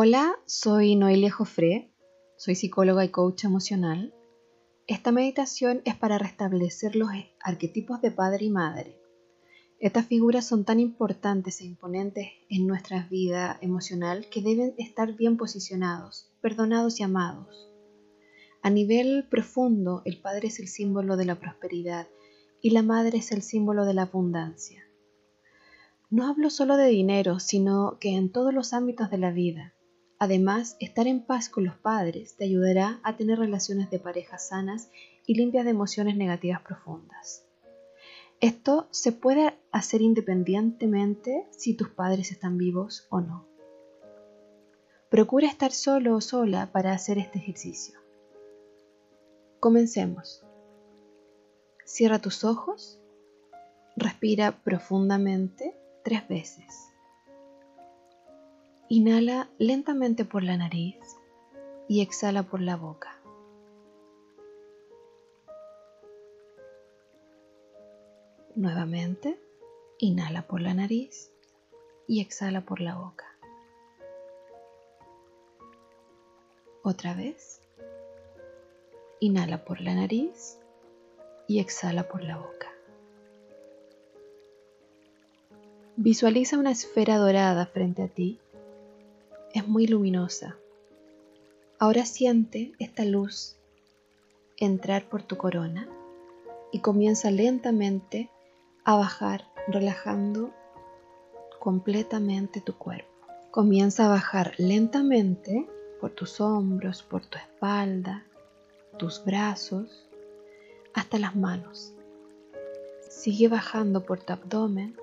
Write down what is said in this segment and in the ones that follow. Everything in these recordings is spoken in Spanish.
Hola, soy Noelia Jofré, soy psicóloga y coach emocional. Esta meditación es para restablecer los arquetipos de padre y madre. Estas figuras son tan importantes e imponentes en nuestra vida emocional que deben estar bien posicionados, perdonados y amados. A nivel profundo, el padre es el símbolo de la prosperidad y la madre es el símbolo de la abundancia. No hablo solo de dinero, sino que en todos los ámbitos de la vida. Además, estar en paz con los padres te ayudará a tener relaciones de pareja sanas y limpias de emociones negativas profundas. Esto se puede hacer independientemente si tus padres están vivos o no. Procura estar solo o sola para hacer este ejercicio. Comencemos. Cierra tus ojos, respira profundamente tres veces. Inhala lentamente por la nariz y exhala por la boca. Nuevamente, inhala por la nariz y exhala por la boca. Otra vez, inhala por la nariz y exhala por la boca. Visualiza una esfera dorada frente a ti. Es muy luminosa. Ahora siente esta luz entrar por tu corona y comienza lentamente a bajar, relajando completamente tu cuerpo. Comienza a bajar lentamente por tus hombros, por tu espalda, tus brazos, hasta las manos. Sigue bajando por tu abdomen,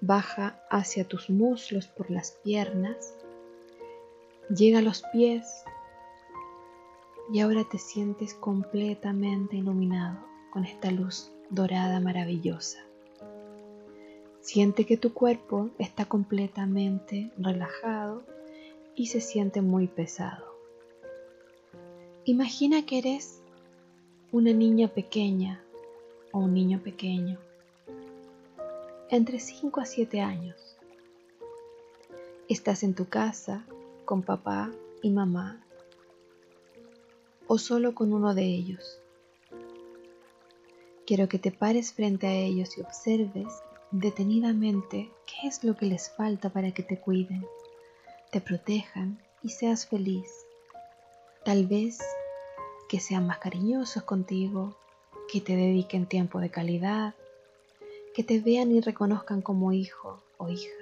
baja hacia tus muslos por las piernas, llega a los pies y ahora te sientes completamente iluminado con esta luz dorada maravillosa. Siente que tu cuerpo está completamente relajado y se siente muy pesado. Imagina que eres una niña pequeña o un niño pequeño, entre 5 a 7 años. Estás en tu casa con papá y mamá o solo con uno de ellos. Quiero que te pares frente a ellos y observes detenidamente qué es lo que les falta para que te cuiden, te protejan y seas feliz. Tal vez que sean más cariñosos contigo, que te dediquen tiempo de calidad, que te vean y reconozcan como hijo o hija,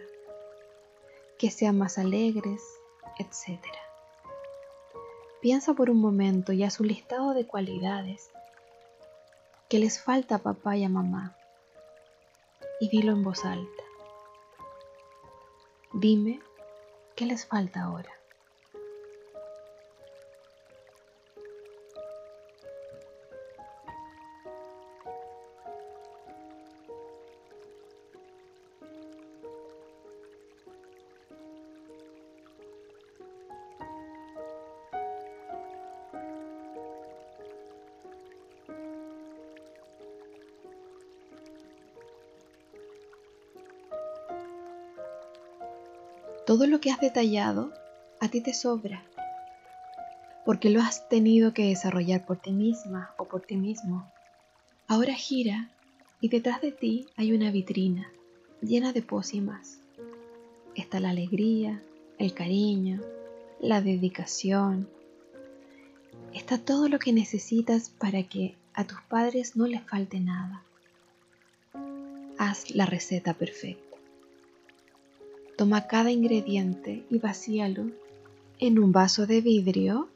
que sean más alegres, etc. Piensa por un momento y haz un listado de cualidades que les falta a papá y a mamá y dilo en voz alta. Dime qué les falta ahora. Todo lo que has detallado a ti te sobra, porque lo has tenido que desarrollar por ti misma o por ti mismo. Ahora gira y detrás de ti hay una vitrina llena de pócimas. Está la alegría, el cariño, la dedicación. Está todo lo que necesitas para que a tus padres no les falte nada. Haz la receta perfecta. Toma cada ingrediente y vacíalo en un vaso de vidrio.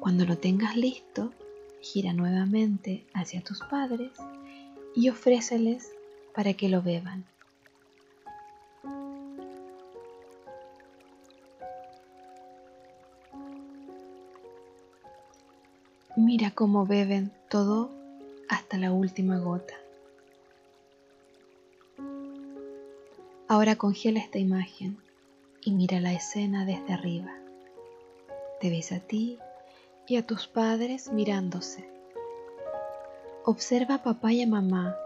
Cuando lo tengas listo, gira nuevamente hacia tus padres y ofréceles para que lo beban. Mira cómo beben todo hasta la última gota. Ahora congela esta imagen y mira la escena desde arriba. Te ves a ti y a tus padres mirándose. Observa a papá y a mamá.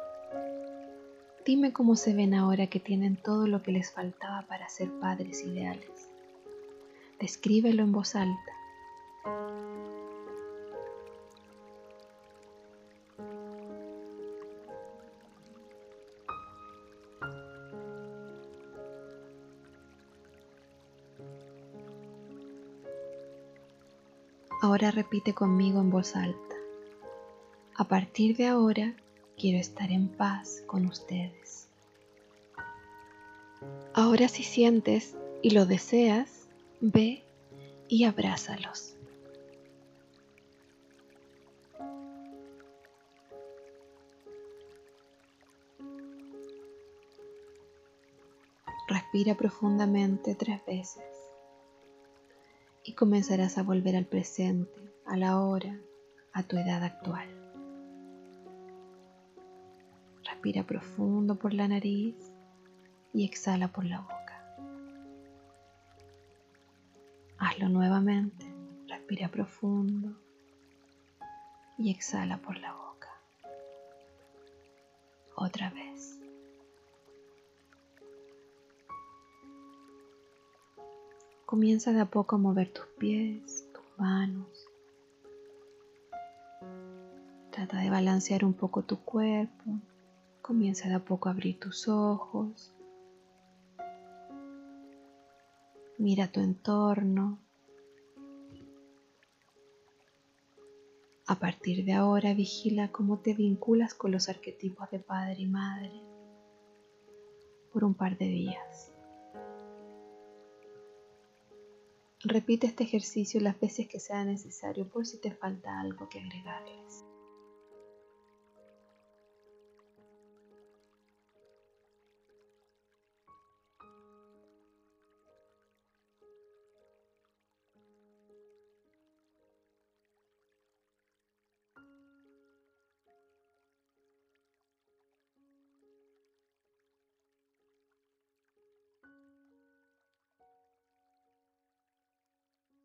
Dime cómo se ven ahora que tienen todo lo que les faltaba para ser padres ideales. Escríbelo en voz alta. Ahora repite conmigo en voz alta. A partir de ahora quiero estar en paz con ustedes. Ahora si sientes y lo deseas, ve y abrázalos. Respira profundamente tres veces y comenzarás a volver al presente, a la hora, a tu edad actual. Respira profundo por la nariz y exhala por la boca. Hazlo nuevamente. Respira profundo y exhala por la boca. Otra vez. Comienza de a poco a mover tus pies, tus manos. Trata de balancear un poco tu cuerpo. Comienza de a poco a abrir tus ojos. Mira tu entorno. A partir de ahora vigila cómo te vinculas con los arquetipos de padre y madre por un par de días. Repite este ejercicio las veces que sea necesario por si te falta algo que agregarles.